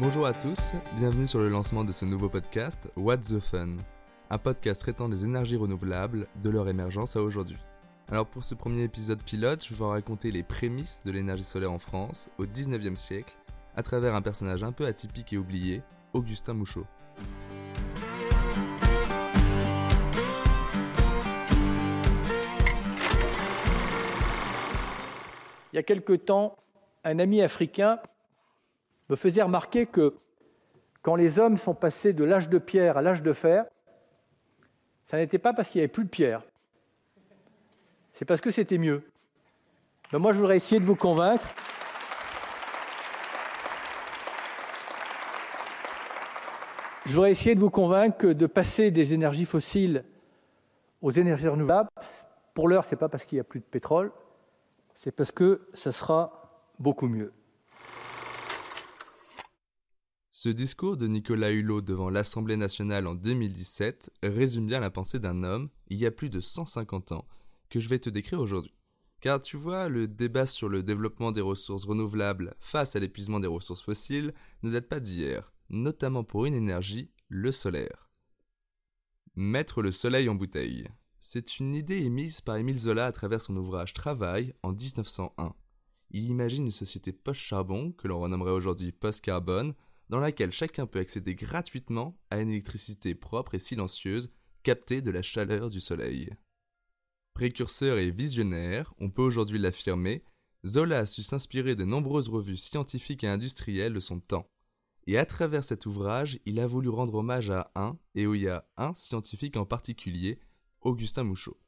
Bonjour à tous, bienvenue sur le lancement de ce nouveau podcast What's the Fun, un podcast traitant des énergies renouvelables de leur émergence à aujourd'hui. Alors pour ce premier épisode pilote, je vais vous raconter les prémices de l'énergie solaire en France au 19e siècle à travers un personnage un peu atypique et oublié, Augustin Mouchot. Il y a quelque temps, un ami africain me faisait remarquer que quand les hommes sont passés de l'âge de pierre à l'âge de fer, ça n'était pas parce qu'il n'y avait plus de pierre, c'est parce que c'était mieux. Mais moi, je voudrais essayer de vous convaincre. Je voudrais essayer de vous convaincre que de passer des énergies fossiles aux énergies renouvelables, pour l'heure, ce n'est pas parce qu'il n'y a plus de pétrole, c'est parce que ça sera beaucoup mieux. Ce discours de Nicolas Hulot devant l'Assemblée nationale en 2017 résume bien la pensée d'un homme, il y a plus de 150 ans, que je vais te décrire aujourd'hui. Car tu vois, le débat sur le développement des ressources renouvelables face à l'épuisement des ressources fossiles ne date pas d'hier, notamment pour une énergie, le solaire. Mettre le soleil en bouteille. C'est une idée émise par Émile Zola à travers son ouvrage Travail en 1901. Il imagine une société post-charbon, que l'on renommerait aujourd'hui post-carbone, dans laquelle chacun peut accéder gratuitement à une électricité propre et silencieuse captée de la chaleur du soleil. Précurseur et visionnaire, on peut aujourd'hui l'affirmer, Zola a su s'inspirer de nombreuses revues scientifiques et industrielles de son temps. Et à travers cet ouvrage, il a voulu rendre hommage à un, et y a un scientifique en particulier, Augustin Mouchot.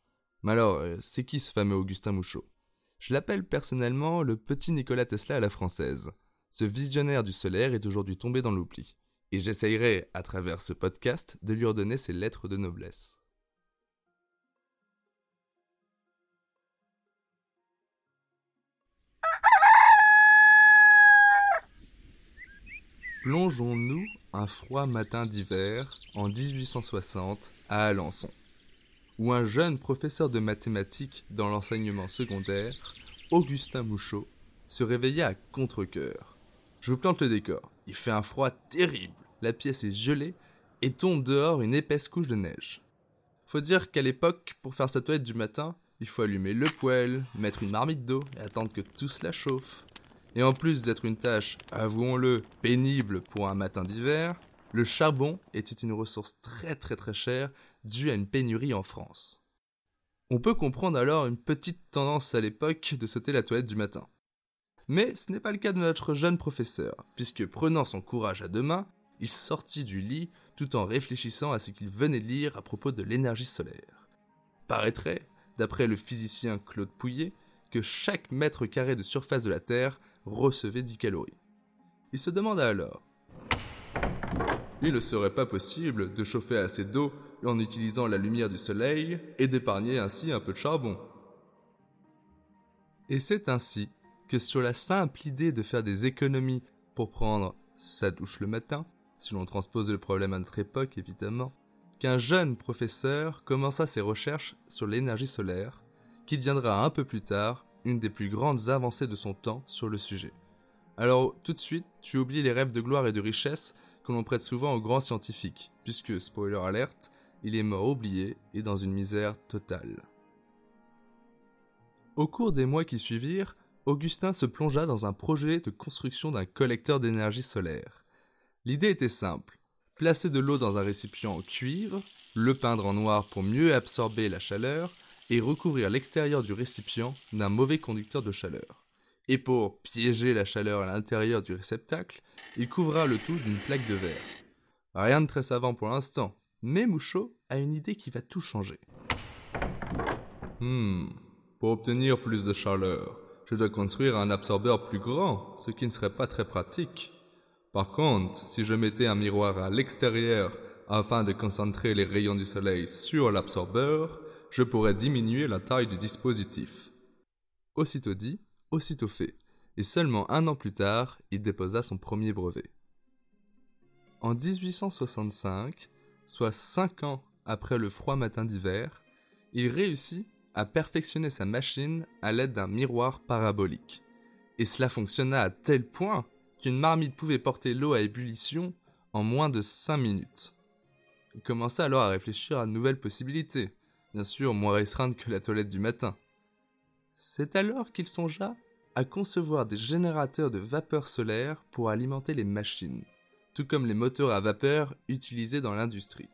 Mais alors, euh, c'est qui ce fameux Augustin Mouchot Je l'appelle personnellement le petit Nikola Tesla à la française. Ce visionnaire du solaire est aujourd'hui tombé dans l'oubli. Et j'essayerai, à travers ce podcast, de lui redonner ses lettres de noblesse. Plongeons-nous un froid matin d'hiver en 1860 à Alençon, où un jeune professeur de mathématiques dans l'enseignement secondaire, Augustin Mouchot, se réveilla à contre-coeur. Je vous plante le décor. Il fait un froid terrible, la pièce est gelée et tombe dehors une épaisse couche de neige. Faut dire qu'à l'époque, pour faire sa toilette du matin, il faut allumer le poêle, mettre une marmite d'eau et attendre que tout cela chauffe. Et en plus d'être une tâche, avouons-le, pénible pour un matin d'hiver, le charbon était une ressource très très très chère due à une pénurie en France. On peut comprendre alors une petite tendance à l'époque de sauter la toilette du matin. Mais ce n'est pas le cas de notre jeune professeur, puisque prenant son courage à deux mains, il sortit du lit tout en réfléchissant à ce qu'il venait de lire à propos de l'énergie solaire. Paraîtrait, d'après le physicien Claude Pouillet, que chaque mètre carré de surface de la Terre recevait 10 calories. Il se demanda alors Il ne serait pas possible de chauffer assez d'eau en utilisant la lumière du soleil et d'épargner ainsi un peu de charbon. Et c'est ainsi que sur la simple idée de faire des économies pour prendre sa douche le matin, si l'on transpose le problème à notre époque évidemment, qu'un jeune professeur commença ses recherches sur l'énergie solaire, qui deviendra un peu plus tard une des plus grandes avancées de son temps sur le sujet. Alors tout de suite, tu oublies les rêves de gloire et de richesse que l'on prête souvent aux grands scientifiques, puisque, spoiler alerte, il est mort oublié et dans une misère totale. Au cours des mois qui suivirent, Augustin se plongea dans un projet de construction d'un collecteur d'énergie solaire. L'idée était simple, placer de l'eau dans un récipient en cuivre, le peindre en noir pour mieux absorber la chaleur, et recouvrir l'extérieur du récipient d'un mauvais conducteur de chaleur. Et pour piéger la chaleur à l'intérieur du réceptacle, il couvra le tout d'une plaque de verre. Rien de très savant pour l'instant, mais Mouchot a une idée qui va tout changer. Hmm, pour obtenir plus de chaleur, je dois construire un absorbeur plus grand, ce qui ne serait pas très pratique. Par contre, si je mettais un miroir à l'extérieur afin de concentrer les rayons du soleil sur l'absorbeur, je pourrais diminuer la taille du dispositif. Aussitôt dit, aussitôt fait, et seulement un an plus tard, il déposa son premier brevet. En 1865, soit cinq ans après le froid matin d'hiver, il réussit à perfectionner sa machine à l'aide d'un miroir parabolique. Et cela fonctionna à tel point qu'une marmite pouvait porter l'eau à ébullition en moins de 5 minutes. Il commença alors à réfléchir à de nouvelles possibilités, bien sûr moins restreintes que la toilette du matin. C'est alors qu'il songea à concevoir des générateurs de vapeur solaire pour alimenter les machines, tout comme les moteurs à vapeur utilisés dans l'industrie.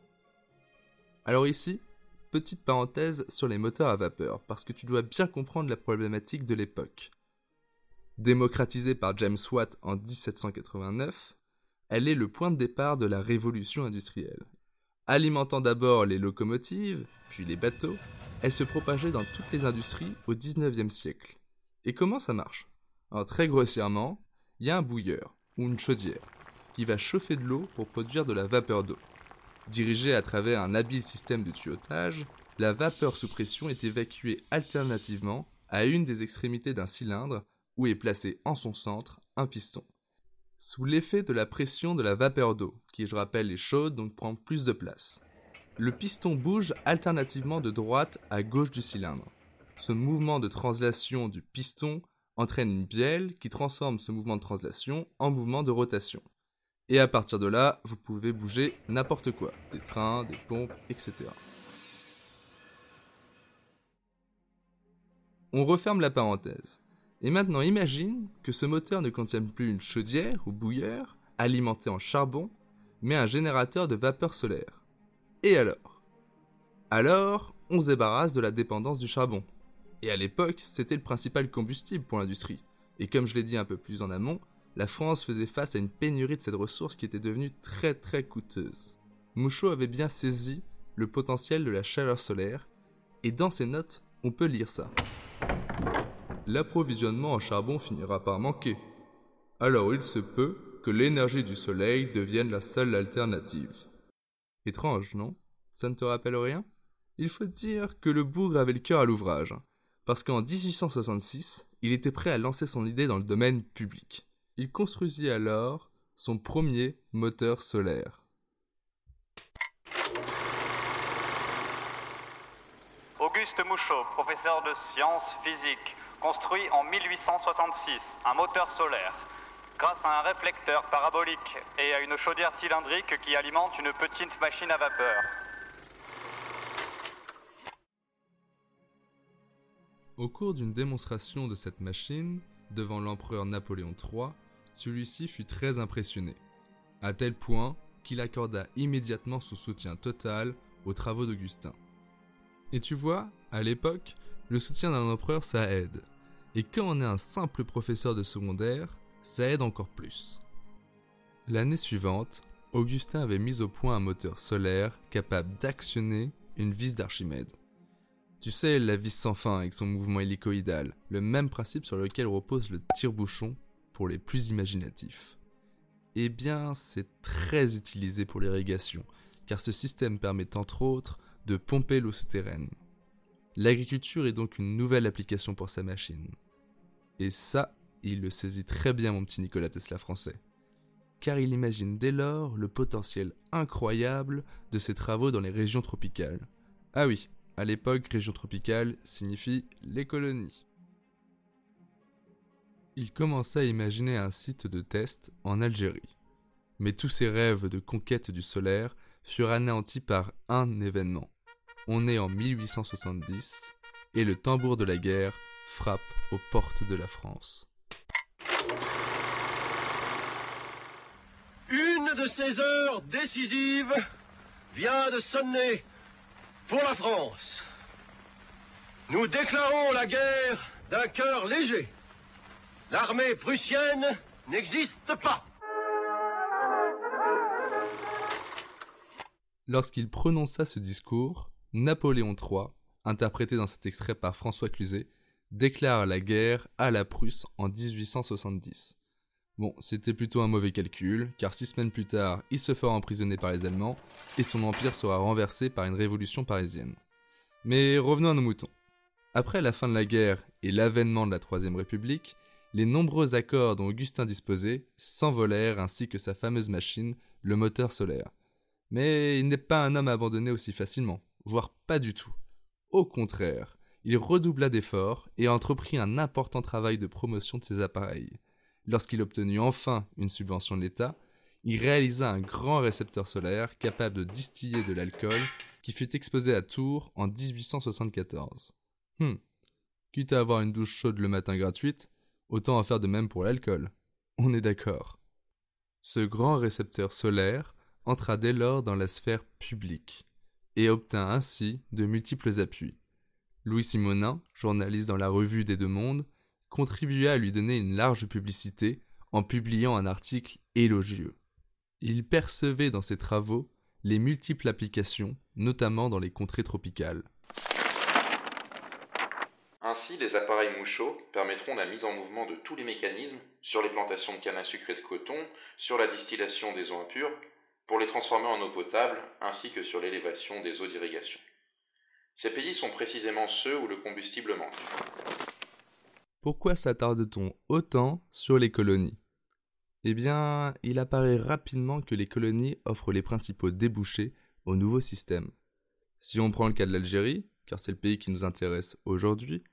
Alors ici, petite parenthèse sur les moteurs à vapeur, parce que tu dois bien comprendre la problématique de l'époque. Démocratisée par James Watt en 1789, elle est le point de départ de la révolution industrielle. Alimentant d'abord les locomotives, puis les bateaux, elle se propageait dans toutes les industries au 19e siècle. Et comment ça marche? Très grossièrement, il y a un bouilleur, ou une chaudière, qui va chauffer de l'eau pour produire de la vapeur d'eau. Dirigée à travers un habile système de tuyautage, la vapeur sous pression est évacuée alternativement à une des extrémités d'un cylindre où est placé en son centre un piston. Sous l'effet de la pression de la vapeur d'eau, qui je rappelle est chaude donc prend plus de place, le piston bouge alternativement de droite à gauche du cylindre. Ce mouvement de translation du piston entraîne une bielle qui transforme ce mouvement de translation en mouvement de rotation. Et à partir de là, vous pouvez bouger n'importe quoi, des trains, des pompes, etc. On referme la parenthèse. Et maintenant imagine que ce moteur ne contienne plus une chaudière ou bouilleur alimenté en charbon, mais un générateur de vapeur solaire. Et alors? Alors, on se débarrasse de la dépendance du charbon. Et à l'époque, c'était le principal combustible pour l'industrie. Et comme je l'ai dit un peu plus en amont, la France faisait face à une pénurie de cette ressource qui était devenue très très coûteuse. Mouchot avait bien saisi le potentiel de la chaleur solaire, et dans ses notes, on peut lire ça. L'approvisionnement en charbon finira par manquer. Alors il se peut que l'énergie du soleil devienne la seule alternative. Étrange, non? Ça ne te rappelle rien? Il faut dire que le bougre avait le cœur à l'ouvrage, parce qu'en 1866, il était prêt à lancer son idée dans le domaine public. Il construisit alors son premier moteur solaire. Auguste Mouchot, professeur de sciences physiques, construit en 1866 un moteur solaire grâce à un réflecteur parabolique et à une chaudière cylindrique qui alimente une petite machine à vapeur. Au cours d'une démonstration de cette machine, devant l'empereur Napoléon III, celui-ci fut très impressionné, à tel point qu'il accorda immédiatement son soutien total aux travaux d'Augustin. Et tu vois, à l'époque, le soutien d'un empereur ça aide. Et quand on est un simple professeur de secondaire, ça aide encore plus. L'année suivante, Augustin avait mis au point un moteur solaire capable d'actionner une vis d'Archimède. Tu sais, la vis sans fin avec son mouvement hélicoïdal, le même principe sur lequel repose le tire-bouchon les plus imaginatifs. Eh bien, c'est très utilisé pour l'irrigation, car ce système permet entre autres de pomper l'eau souterraine. L'agriculture est donc une nouvelle application pour sa machine. Et ça, il le saisit très bien mon petit Nicolas Tesla français. Car il imagine dès lors le potentiel incroyable de ses travaux dans les régions tropicales. Ah oui, à l'époque, région tropicale signifie les colonies. Il commença à imaginer un site de test en Algérie. Mais tous ses rêves de conquête du solaire furent anéantis par un événement. On est en 1870 et le tambour de la guerre frappe aux portes de la France. Une de ces heures décisives vient de sonner pour la France. Nous déclarons la guerre d'un cœur léger. L'armée prussienne n'existe pas. Lorsqu'il prononça ce discours, Napoléon III, interprété dans cet extrait par François Cluzet, déclare la guerre à la Prusse en 1870. Bon, c'était plutôt un mauvais calcul, car six semaines plus tard, il se fera emprisonner par les Allemands, et son empire sera renversé par une révolution parisienne. Mais revenons à nos moutons. Après la fin de la guerre et l'avènement de la Troisième République, les nombreux accords dont Augustin disposait s'envolèrent ainsi que sa fameuse machine, le moteur solaire. Mais il n'est pas un homme abandonné aussi facilement, voire pas du tout. Au contraire, il redoubla d'efforts et entreprit un important travail de promotion de ses appareils Lorsqu'il obtenu enfin une subvention de l'État, il réalisa un grand récepteur solaire capable de distiller de l'alcool qui fut exposé à Tours en 1874. Hmm. Quitte à avoir une douche chaude le matin gratuite, autant en faire de même pour l'alcool. On est d'accord. Ce grand récepteur solaire entra dès lors dans la sphère publique et obtint ainsi de multiples appuis. Louis Simonin, journaliste dans la revue des Deux Mondes, contribua à lui donner une large publicité en publiant un article élogieux. Il percevait dans ses travaux les multiples applications, notamment dans les contrées tropicales. Ainsi, les appareils mouchots permettront la mise en mouvement de tous les mécanismes sur les plantations de canne à sucre et de coton, sur la distillation des eaux impures, pour les transformer en eau potable, ainsi que sur l'élévation des eaux d'irrigation. Ces pays sont précisément ceux où le combustible manque. Pourquoi s'attarde-t-on autant sur les colonies? Eh bien, il apparaît rapidement que les colonies offrent les principaux débouchés au nouveau système. Si on prend le cas de l'Algérie, car c'est le pays qui nous intéresse aujourd'hui,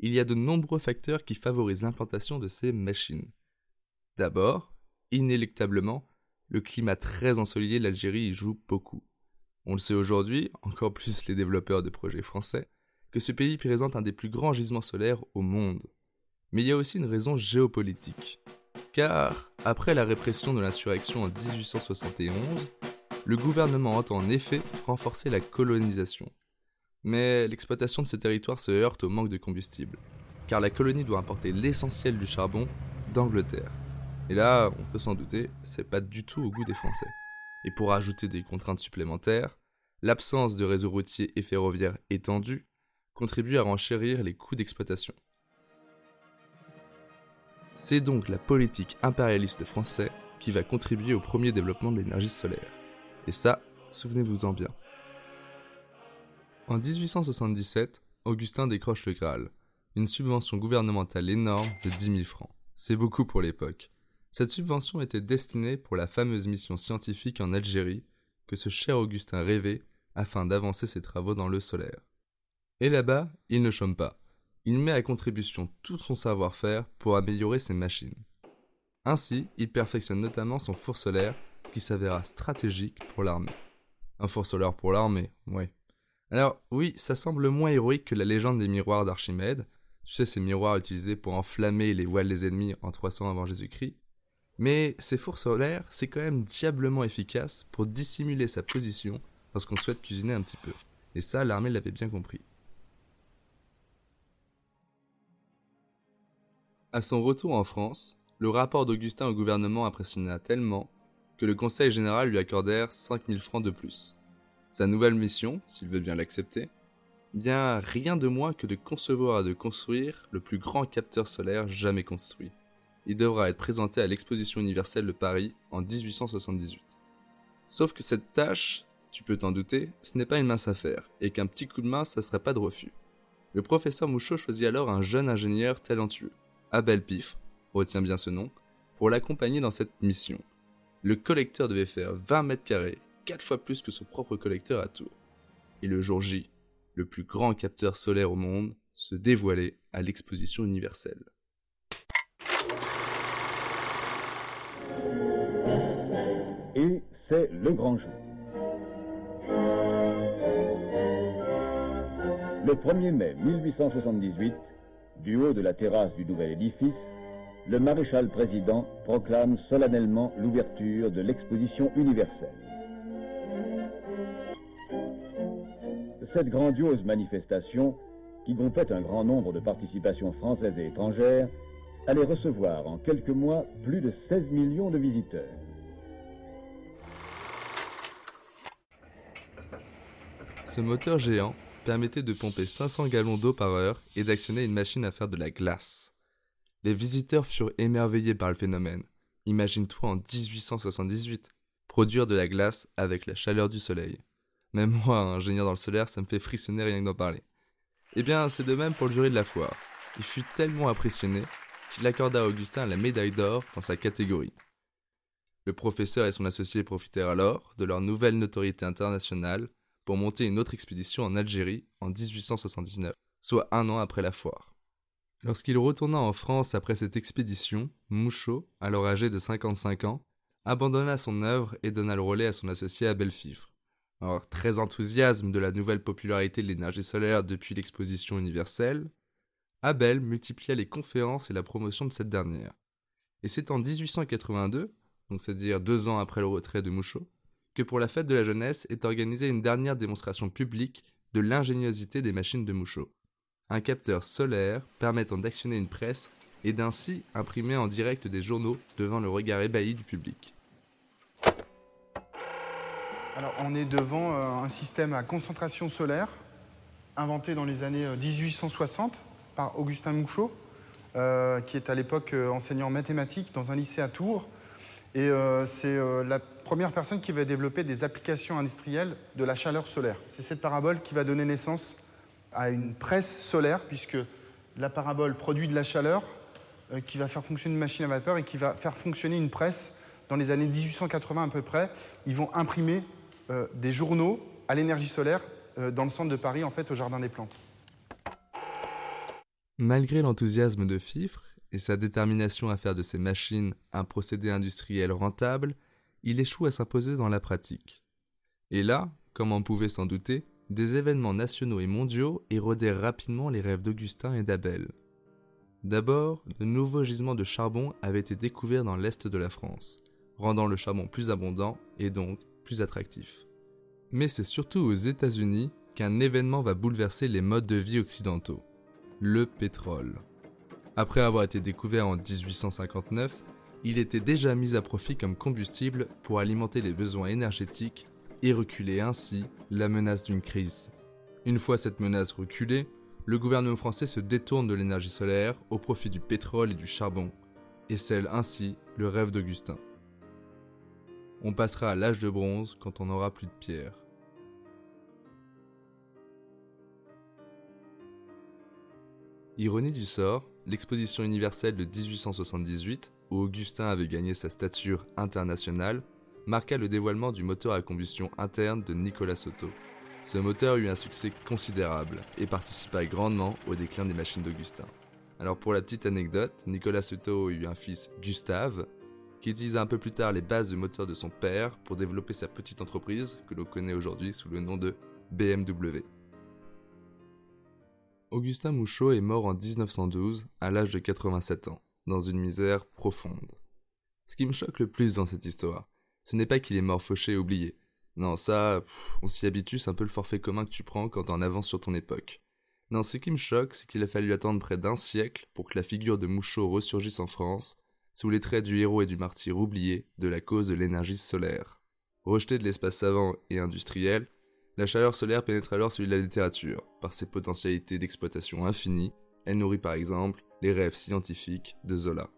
il y a de nombreux facteurs qui favorisent l'implantation de ces machines. D'abord, inéluctablement, le climat très ensoleillé de l'Algérie y joue beaucoup. On le sait aujourd'hui, encore plus les développeurs de projets français, que ce pays présente un des plus grands gisements solaires au monde. Mais il y a aussi une raison géopolitique. Car, après la répression de l'insurrection en 1871, le gouvernement entend en effet renforcer la colonisation. Mais l'exploitation de ces territoires se heurte au manque de combustible, car la colonie doit importer l'essentiel du charbon d'Angleterre. Et là, on peut s'en douter, c'est pas du tout au goût des Français. Et pour ajouter des contraintes supplémentaires, l'absence de réseau routier et ferroviaire étendu contribue à renchérir les coûts d'exploitation. C'est donc la politique impérialiste française qui va contribuer au premier développement de l'énergie solaire. Et ça, souvenez-vous-en bien. En 1877, Augustin décroche le Graal, une subvention gouvernementale énorme de 10 000 francs. C'est beaucoup pour l'époque. Cette subvention était destinée pour la fameuse mission scientifique en Algérie que ce cher Augustin rêvait afin d'avancer ses travaux dans le solaire. Et là-bas, il ne chôme pas. Il met à contribution tout son savoir-faire pour améliorer ses machines. Ainsi, il perfectionne notamment son four solaire qui s'avéra stratégique pour l'armée. Un four solaire pour l'armée, ouais. Alors oui, ça semble moins héroïque que la légende des miroirs d'Archimède, tu sais ces miroirs utilisés pour enflammer les voiles des ennemis en 300 avant Jésus-Christ, mais ces fours solaires, c'est quand même diablement efficace pour dissimuler sa position lorsqu'on souhaite cuisiner un petit peu. Et ça, l'armée l'avait bien compris. À son retour en France, le rapport d'Augustin au gouvernement impressionna tellement que le Conseil général lui accordèrent 5000 francs de plus. Sa nouvelle mission, s'il veut bien l'accepter, bien rien de moins que de concevoir et de construire le plus grand capteur solaire jamais construit il devra être présenté à l'exposition universelle de Paris en 1878. Sauf que cette tâche, tu peux t'en douter, ce n'est pas une mince affaire, et qu'un petit coup de main, ça serait pas de refus. Le professeur Mouchot choisit alors un jeune ingénieur talentueux, Abel Pif, retiens bien ce nom, pour l'accompagner dans cette mission. Le collecteur devait faire 20 mètres carrés, 4 fois plus que son propre collecteur à Tours. Et le jour J, le plus grand capteur solaire au monde, se dévoilait à l'exposition universelle. c'est le grand jour. Le 1er mai 1878, du haut de la terrasse du nouvel édifice, le maréchal président proclame solennellement l'ouverture de l'exposition universelle. Cette grandiose manifestation, qui groupait un grand nombre de participations françaises et étrangères, allait recevoir en quelques mois plus de 16 millions de visiteurs. Ce moteur géant permettait de pomper 500 gallons d'eau par heure et d'actionner une machine à faire de la glace. Les visiteurs furent émerveillés par le phénomène. Imagine-toi en 1878, produire de la glace avec la chaleur du soleil. Même moi, ingénieur dans le solaire, ça me fait frissonner rien que d'en parler. Eh bien, c'est de même pour le jury de la foire. Il fut tellement impressionné qu'il accorda à Augustin la médaille d'or dans sa catégorie. Le professeur et son associé profitèrent alors de leur nouvelle notoriété internationale pour monter une autre expédition en Algérie en 1879, soit un an après la foire. Lorsqu'il retourna en France après cette expédition, Mouchot, alors âgé de 55 ans, abandonna son œuvre et donna le relais à son associé Abel Fifre. Alors, très enthousiasme de la nouvelle popularité de l'énergie solaire depuis l'exposition universelle, Abel multiplia les conférences et la promotion de cette dernière. Et c'est en 1882, donc c'est-à-dire deux ans après le retrait de Mouchot, que pour la fête de la jeunesse est organisée une dernière démonstration publique de l'ingéniosité des machines de Mouchot. Un capteur solaire permettant d'actionner une presse et d'ainsi imprimer en direct des journaux devant le regard ébahi du public. On est devant euh, un système à concentration solaire inventé dans les années 1860 euh, par Augustin Mouchot, euh, qui est à l'époque enseignant mathématiques dans un lycée à Tours. Et c'est la première personne qui va développer des applications industrielles de la chaleur solaire. C'est cette parabole qui va donner naissance à une presse solaire, puisque la parabole produit de la chaleur qui va faire fonctionner une machine à vapeur et qui va faire fonctionner une presse dans les années 1880 à peu près. Ils vont imprimer euh, des journaux à l'énergie solaire euh, dans le centre de Paris, en fait, au Jardin des Plantes. Malgré l'enthousiasme de Fifre et sa détermination à faire de ces machines un procédé industriel rentable, il échoue à s'imposer dans la pratique. Et là, comme on pouvait s'en douter, des événements nationaux et mondiaux érodèrent rapidement les rêves d'Augustin et d'Abel. D'abord, de nouveaux gisements de charbon avaient été découverts dans l'est de la France, rendant le charbon plus abondant et donc attractif. Mais c'est surtout aux États-Unis qu'un événement va bouleverser les modes de vie occidentaux, le pétrole. Après avoir été découvert en 1859, il était déjà mis à profit comme combustible pour alimenter les besoins énergétiques et reculer ainsi la menace d'une crise. Une fois cette menace reculée, le gouvernement français se détourne de l'énergie solaire au profit du pétrole et du charbon, et scelle ainsi le rêve d'Augustin. On passera à l'âge de bronze quand on n'aura plus de pierre. Ironie du sort, l'exposition universelle de 1878, où Augustin avait gagné sa stature internationale, marqua le dévoilement du moteur à combustion interne de Nicolas Soto. Ce moteur eut un succès considérable et participa grandement au déclin des machines d'Augustin. Alors pour la petite anecdote, Nicolas Soto eut un fils Gustave, qui utilisa un peu plus tard les bases du moteur de son père pour développer sa petite entreprise que l'on connaît aujourd'hui sous le nom de BMW. Augustin Mouchot est mort en 1912 à l'âge de 87 ans, dans une misère profonde. Ce qui me choque le plus dans cette histoire, ce n'est pas qu'il est mort fauché et oublié. Non, ça, on s'y habitue, c'est un peu le forfait commun que tu prends quand t'es en avance sur ton époque. Non, ce qui me choque, c'est qu'il a fallu attendre près d'un siècle pour que la figure de Mouchot ressurgisse en France sous les traits du héros et du martyr oublié de la cause de l'énergie solaire. Rejetée de l'espace savant et industriel, la chaleur solaire pénètre alors celui de la littérature. Par ses potentialités d'exploitation infinies, elle nourrit par exemple les rêves scientifiques de Zola.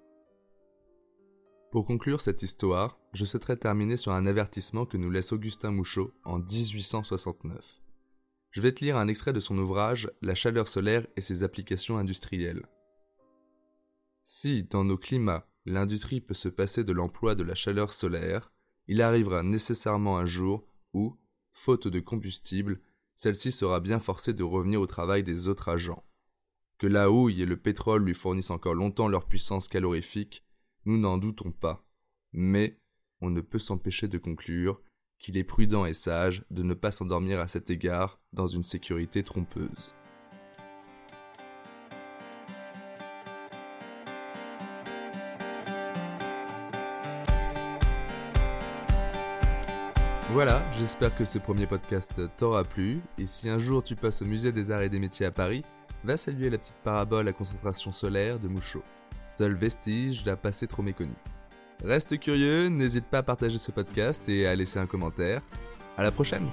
Pour conclure cette histoire, je souhaiterais terminer sur un avertissement que nous laisse Augustin Mouchot en 1869. Je vais te lire un extrait de son ouvrage La chaleur solaire et ses applications industrielles. Si, dans nos climats, l'industrie peut se passer de l'emploi de la chaleur solaire, il arrivera nécessairement un jour où, faute de combustible, celle-ci sera bien forcée de revenir au travail des autres agents. Que la houille et le pétrole lui fournissent encore longtemps leur puissance calorifique, nous n'en doutons pas. Mais on ne peut s'empêcher de conclure qu'il est prudent et sage de ne pas s'endormir à cet égard dans une sécurité trompeuse. Voilà, j'espère que ce premier podcast t'aura plu, et si un jour tu passes au musée des arts et des métiers à Paris, va saluer la petite parabole à concentration solaire de Mouchot, seul vestige d'un passé trop méconnu. Reste curieux, n'hésite pas à partager ce podcast et à laisser un commentaire. À la prochaine!